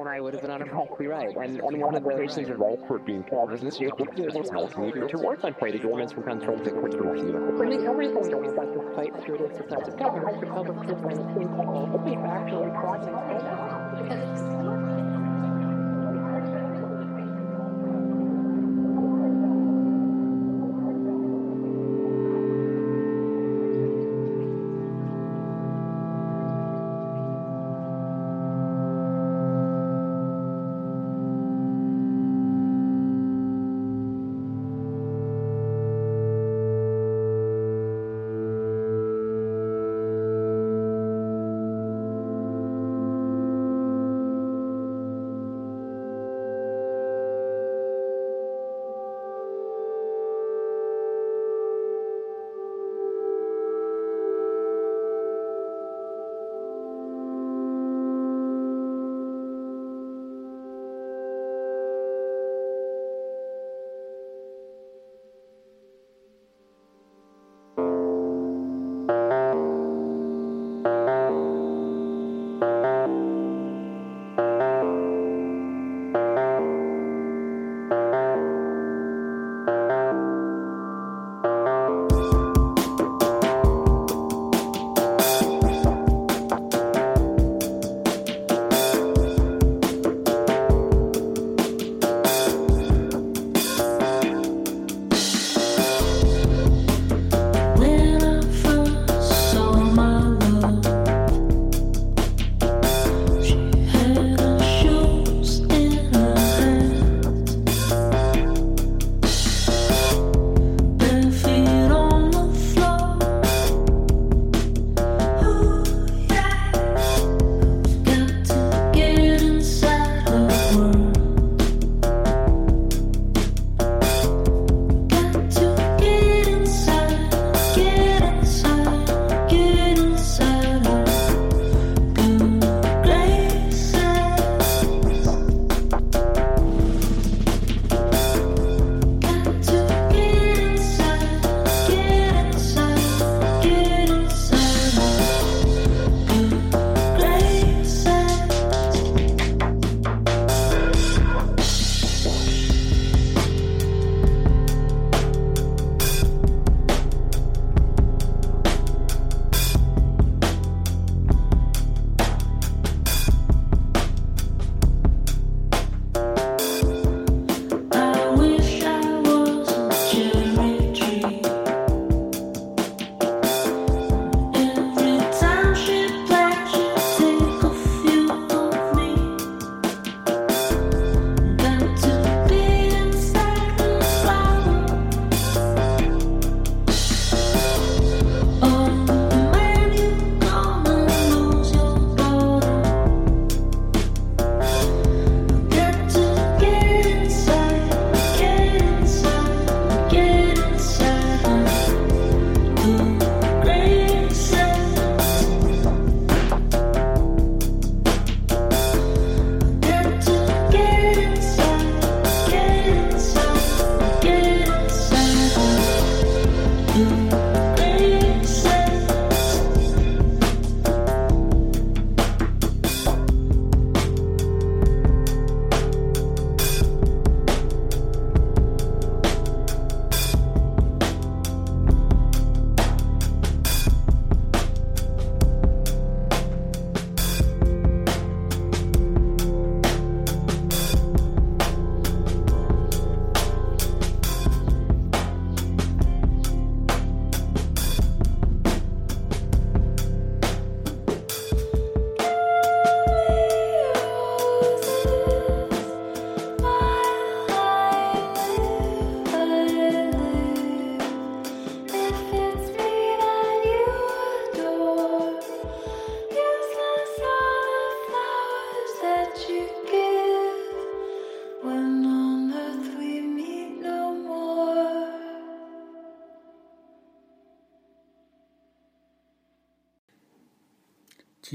and I would have been on a copyright. ride. and one of the reasons of all court being fathers is this year was that it's not moving towards I play the governments from control the court to receive it. But the only thing that was like to fight through this is that the government of uh, the public system is actually causing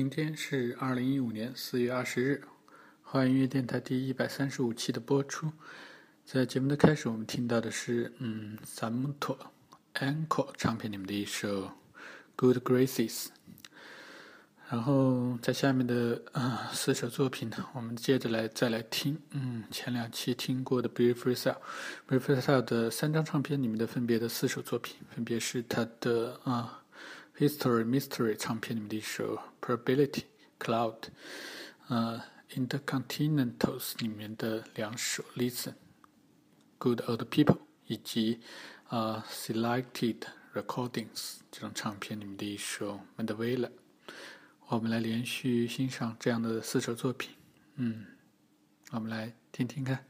今天是二零一五年四月二十日，华音乐电台第一百三十五期的播出。在节目的开始，我们听到的是嗯，萨姆托 a n c o r e 唱片里面的一首《Good Graces》。然后在下面的啊四首作品呢，我们接着来再来听。嗯，前两期听过的《Brief Freestyle》，《Brief Freestyle》的三张唱片里面的分别的四首作品，分别是他的啊《History Mystery》唱片里面的一首《Probability Cloud》，呃，《Intercontinentals》里面的两首《Listen》，《Good Old People》，以及啊《Selected Recordings》这张唱片里面的一首《Mandevilla》。我们来连续欣赏这样的四首作品，嗯，我们来听听看。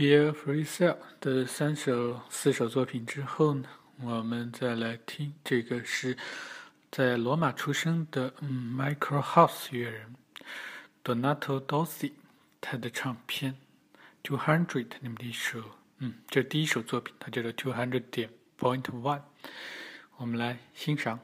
Beer Free Cell 的三首四首作品之后呢，我们再来听这个是在罗马出生的嗯 Michael House 乐人 Donato Dossi 他的唱片 Two Hundred 那么的一首嗯，这第一首作品，它叫做 Two Hundred 点 Point One，我们来欣赏。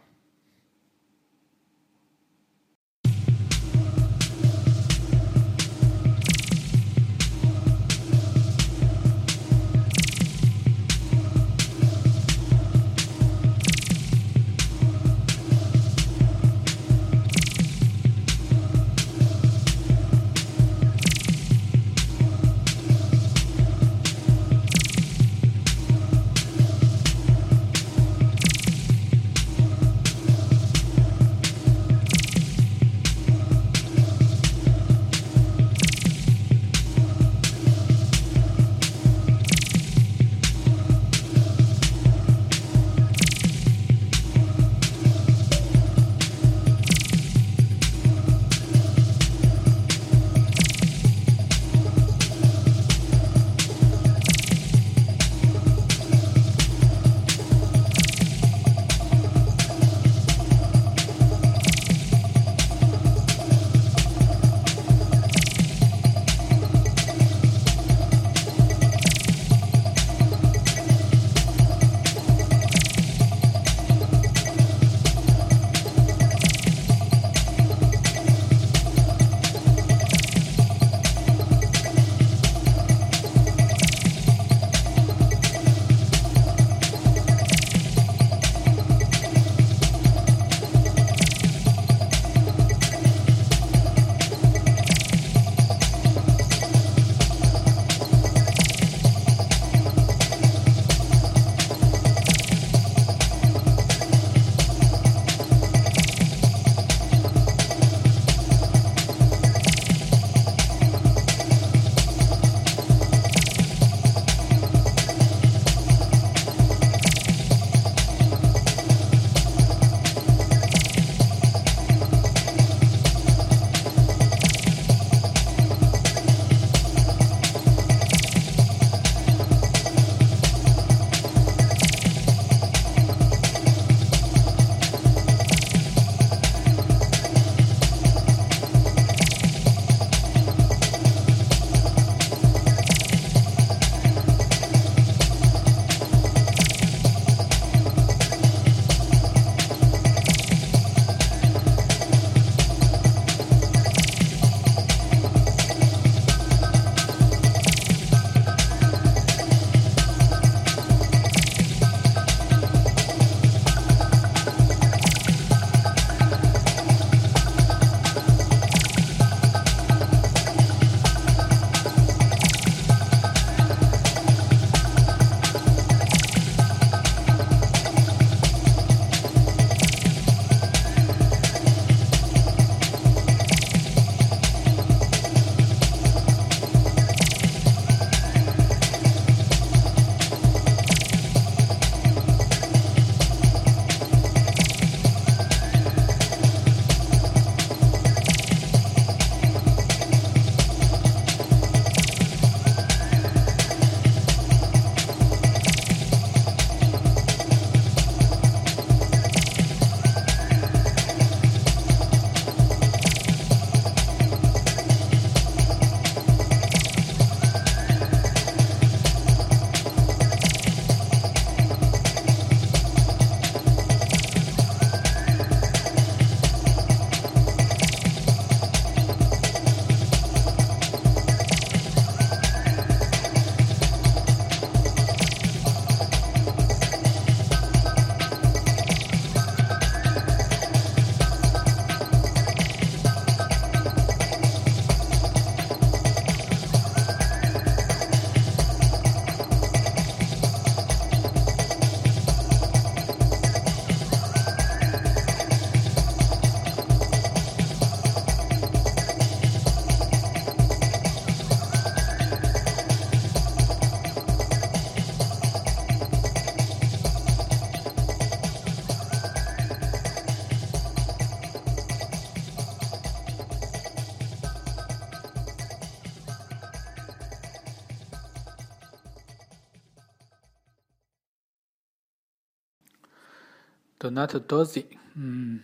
Donato Dozzi，嗯，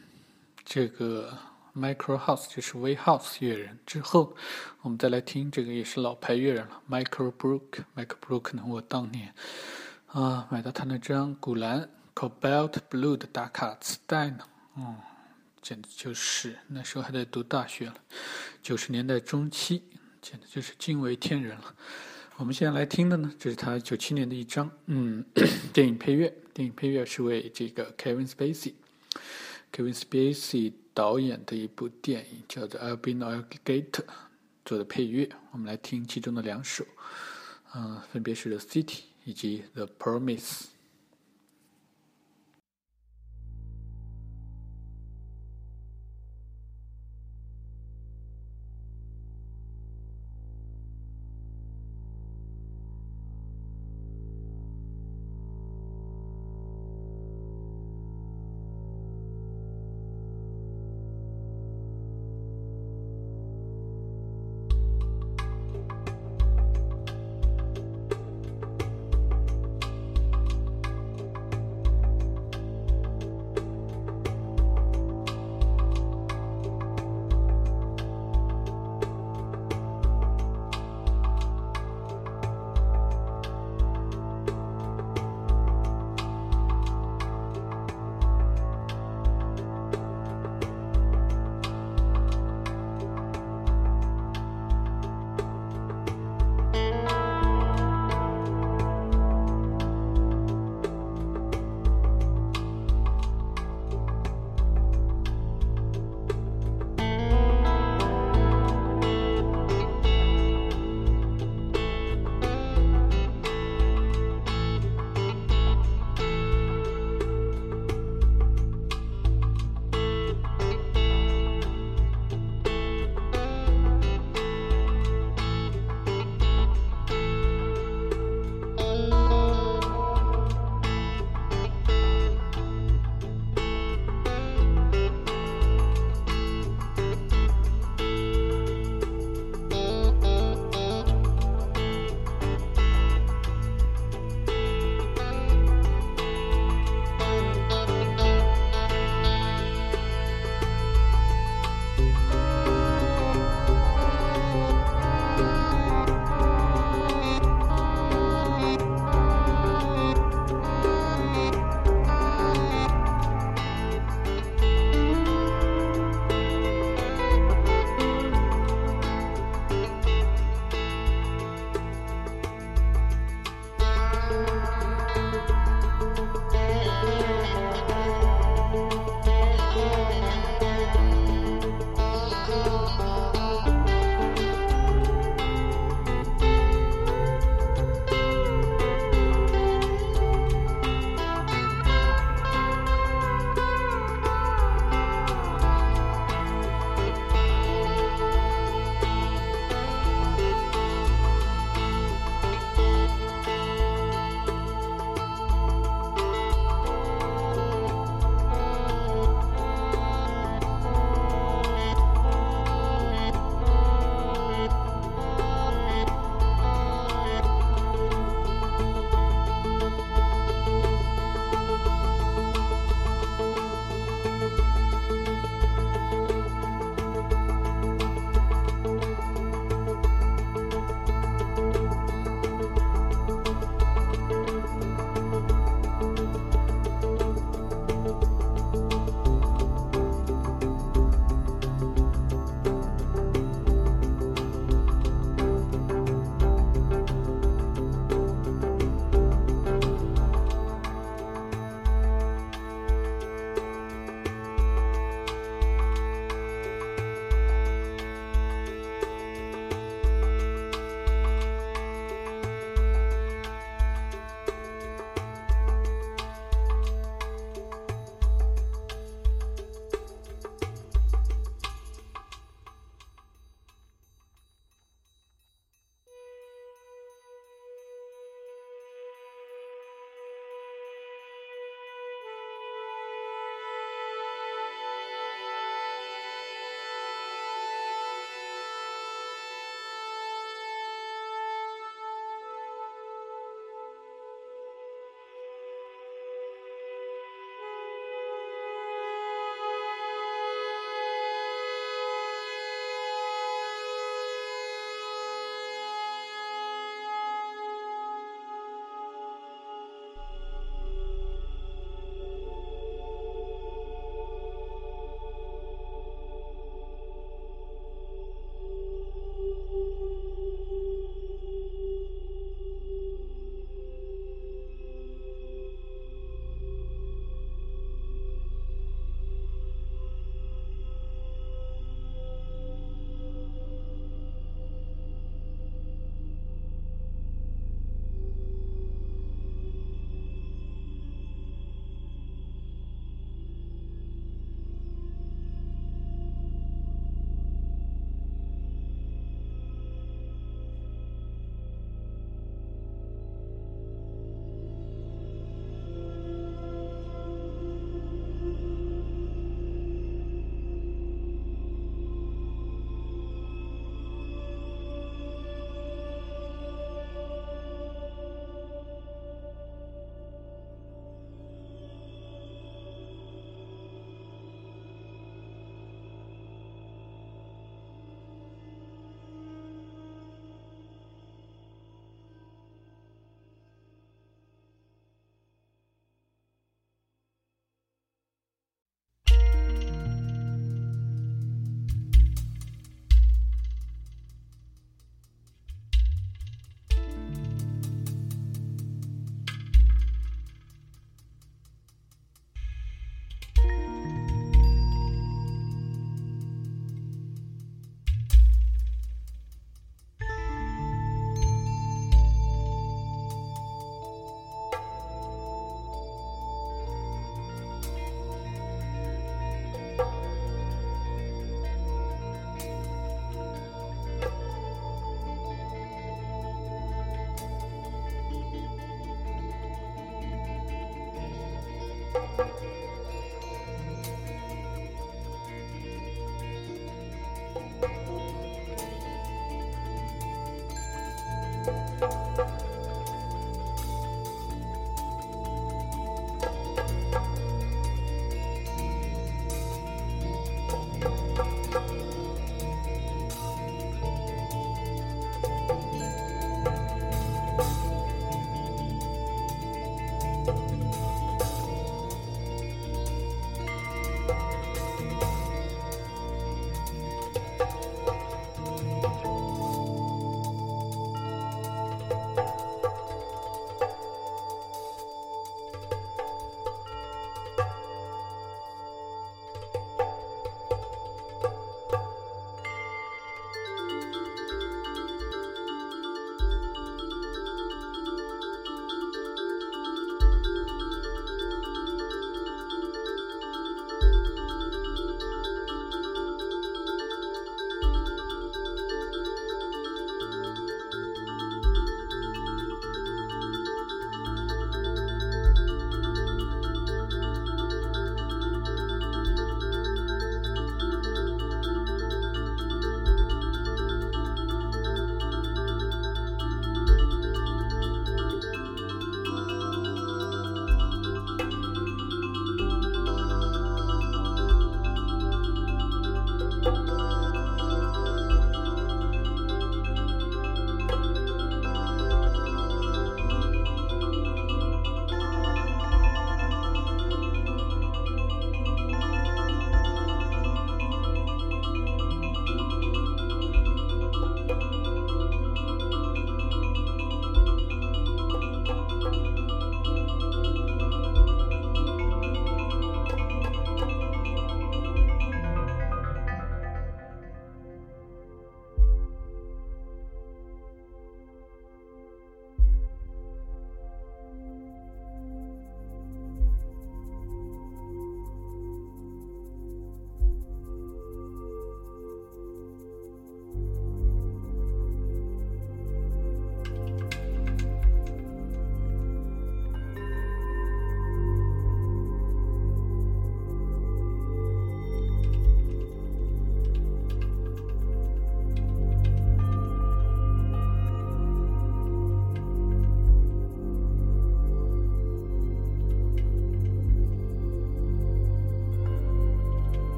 这个 Micro House 就是 Way House 乐人。之后，我们再来听这个也是老牌乐人了，Michael Brook。Michael Brook 呢，我当年啊买到他那张古兰 Cobalt Blue 的打卡磁带呢，嗯，简直就是那时候还在读大学了，九十年代中期，简直就是惊为天人了。我们现在来听的呢，这是他九七年的一张，嗯，电影配乐。电影配乐是为这个 Kevin Spacey，Kevin Spacey 导演的一部电影叫做《Albino Alligator》做的配乐。我们来听其中的两首，嗯，分别是《The City》以及《The Promise》。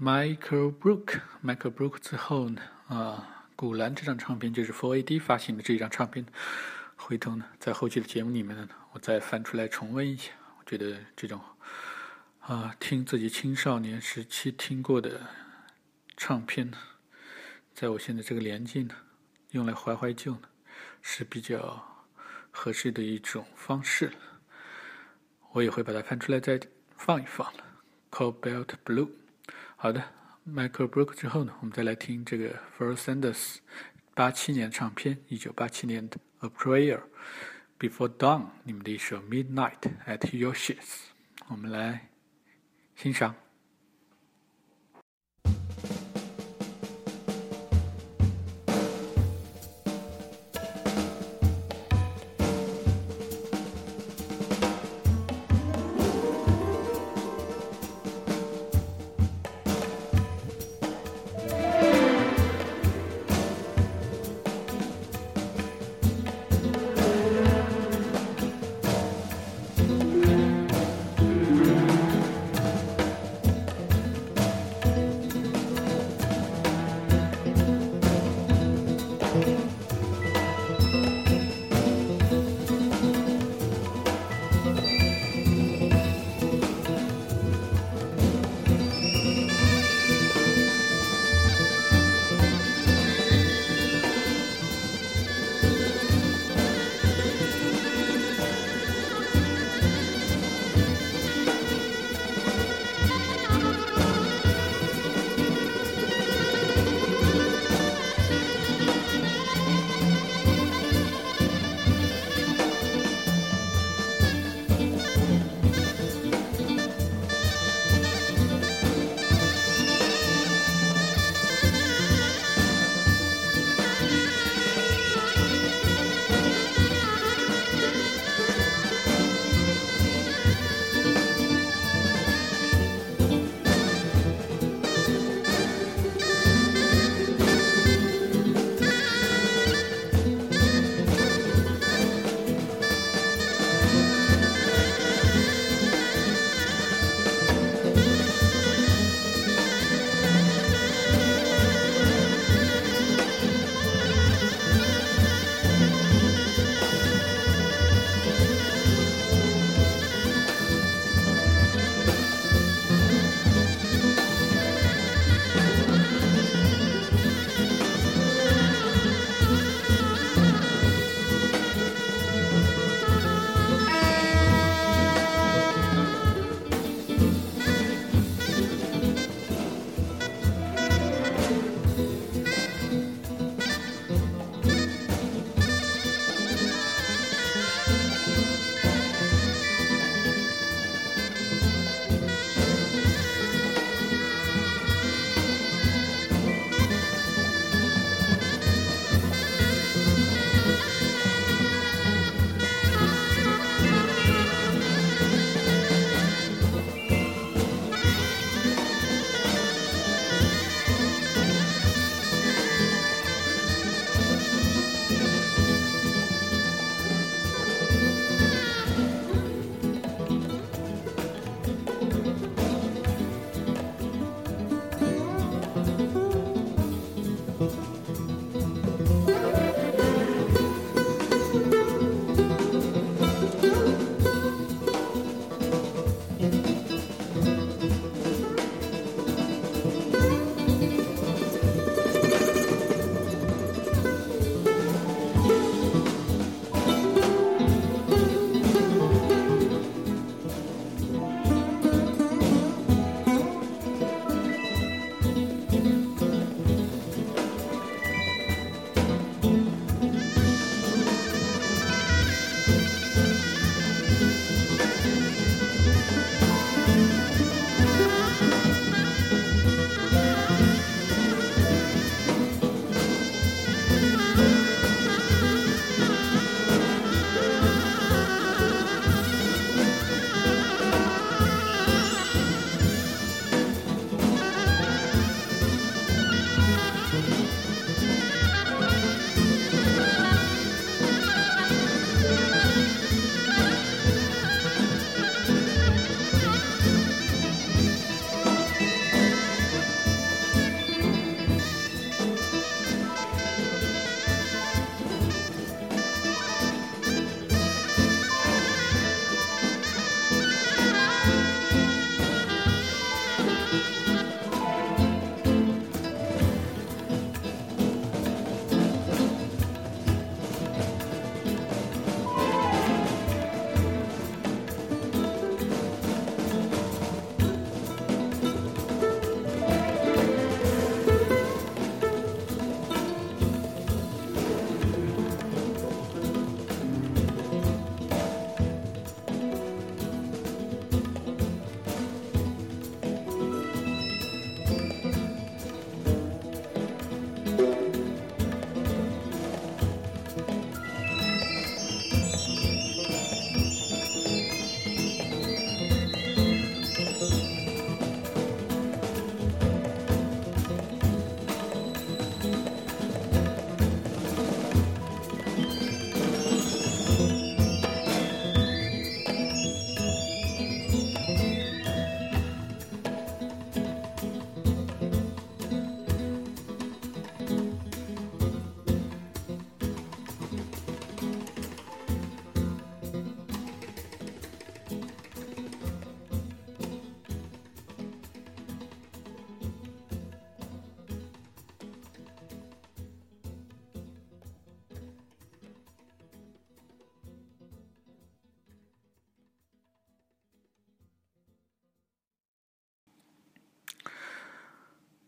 Michael Brook，Michael Brook 之后呢，啊，古兰这张唱片就是 Four AD 发行的这一张唱片。回头呢，在后期的节目里面呢，我再翻出来重温一下。我觉得这种啊，听自己青少年时期听过的唱片呢，在我现在这个年纪呢，用来怀怀旧呢，是比较合适的一种方式。我也会把它翻出来再放一放了。Cobalt Blue，好的，Michael Brook 之后呢，我们再来听这个 f i r Sanders 八七年唱片，一九八七年的。A prayer before dawn，你们的一首 Midnight at Your Sheets 我们来欣赏。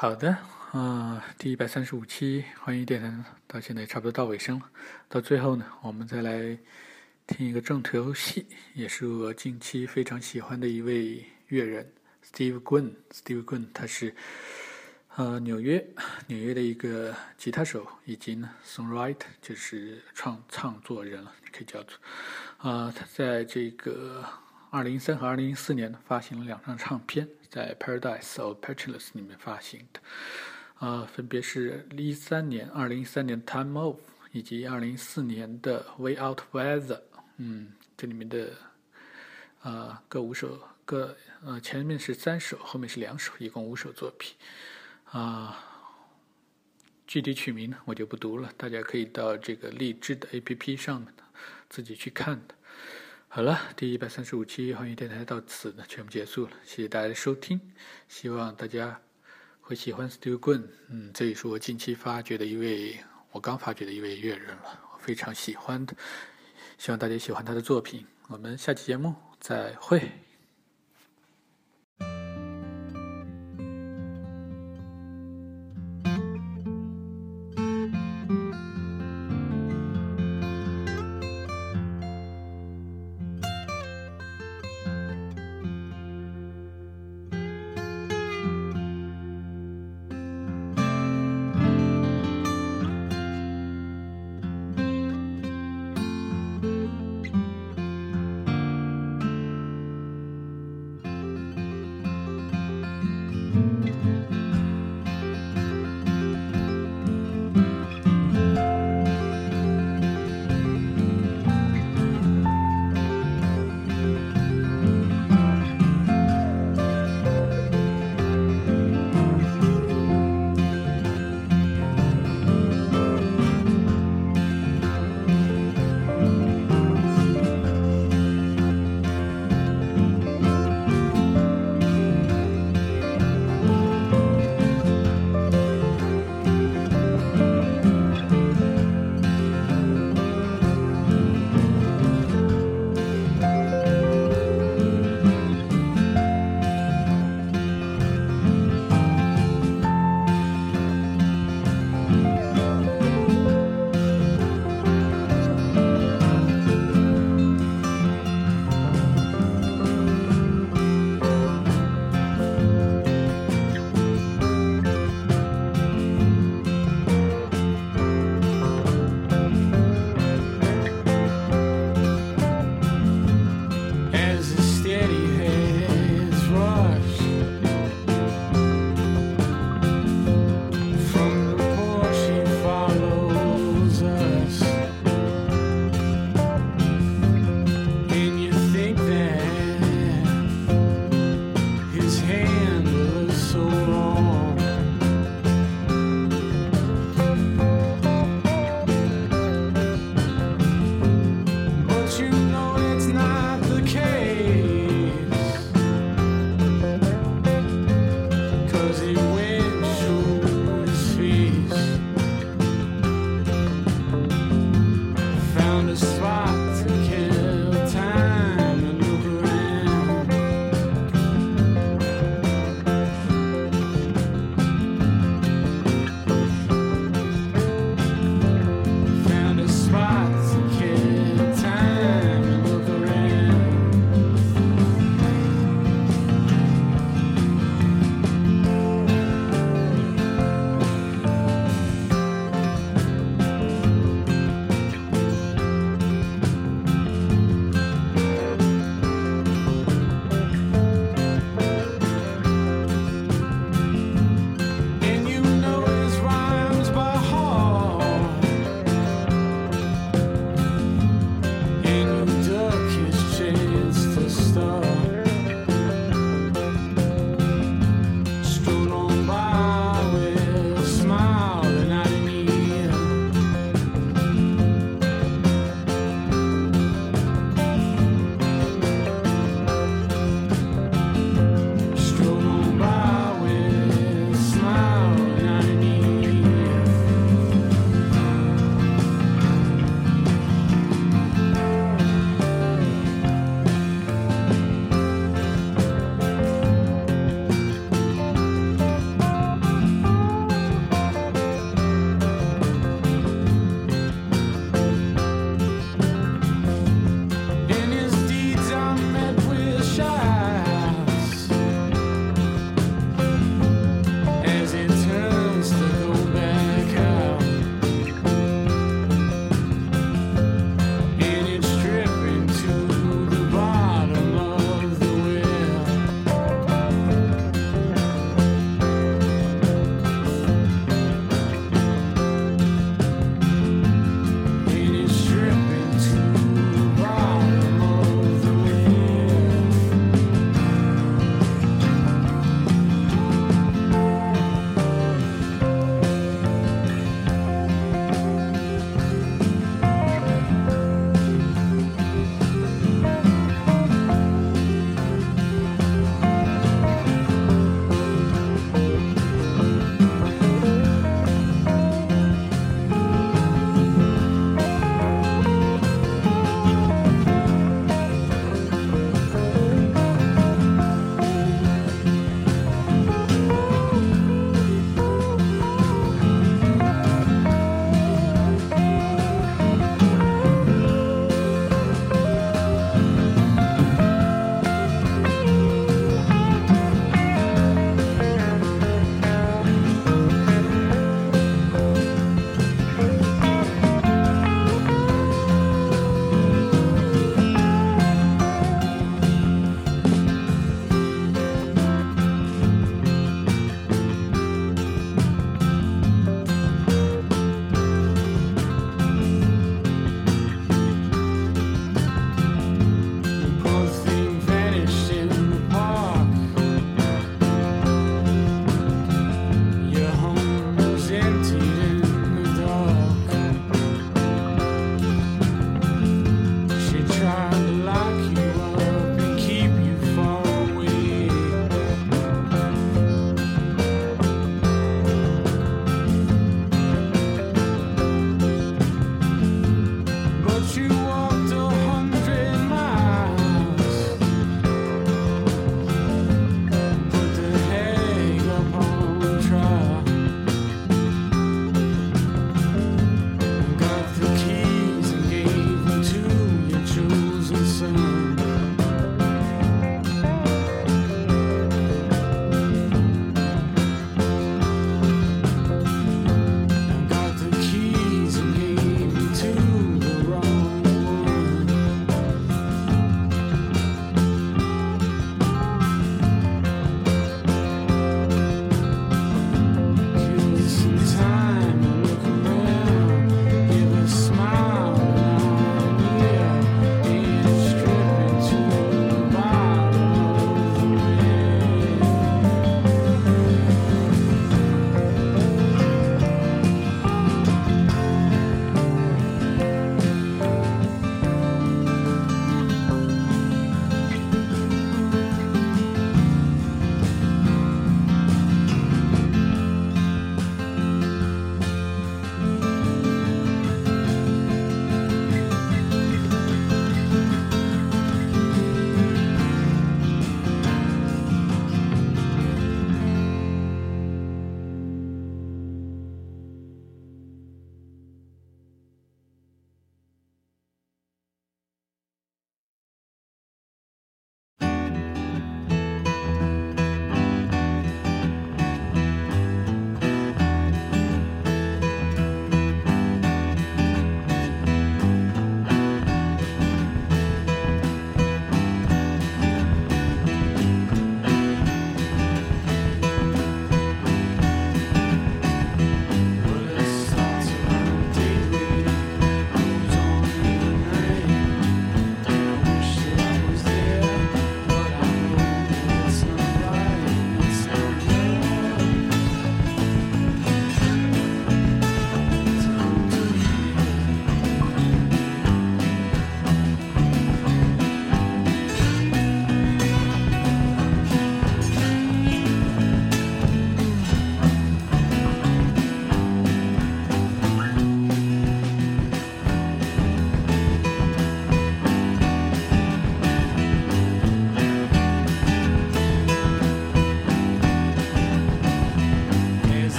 好的，啊，第一百三十五期欢迎电台到现在差不多到尾声了。到最后呢，我们再来听一个重头戏，也是我近期非常喜欢的一位乐人 Steve Gwynn。Steve Gwynn 他是呃纽约纽约的一个吉他手，以及呢 songwriter 就是创创作人了，可以叫做啊。他在这个二零一三和二零一四年发行了两张唱片。在《Paradise of Petrolus》里面发行的，啊，分别是一三年、二零一三年《Time of》以及二零一四年的《Way Out Weather》。嗯，这里面的啊各五首，各呃前面是三首，后面是两首，一共五首作品。啊，具体曲名呢我就不读了，大家可以到这个荔枝的 APP 上面自己去看的。好了，第一百三十五期欢迎电台到此呢全部结束了，谢谢大家的收听，希望大家会喜欢 Steve Gun，嗯，这也是我近期发掘的一位，我刚发掘的一位乐人了，我非常喜欢的，希望大家喜欢他的作品，我们下期节目再会。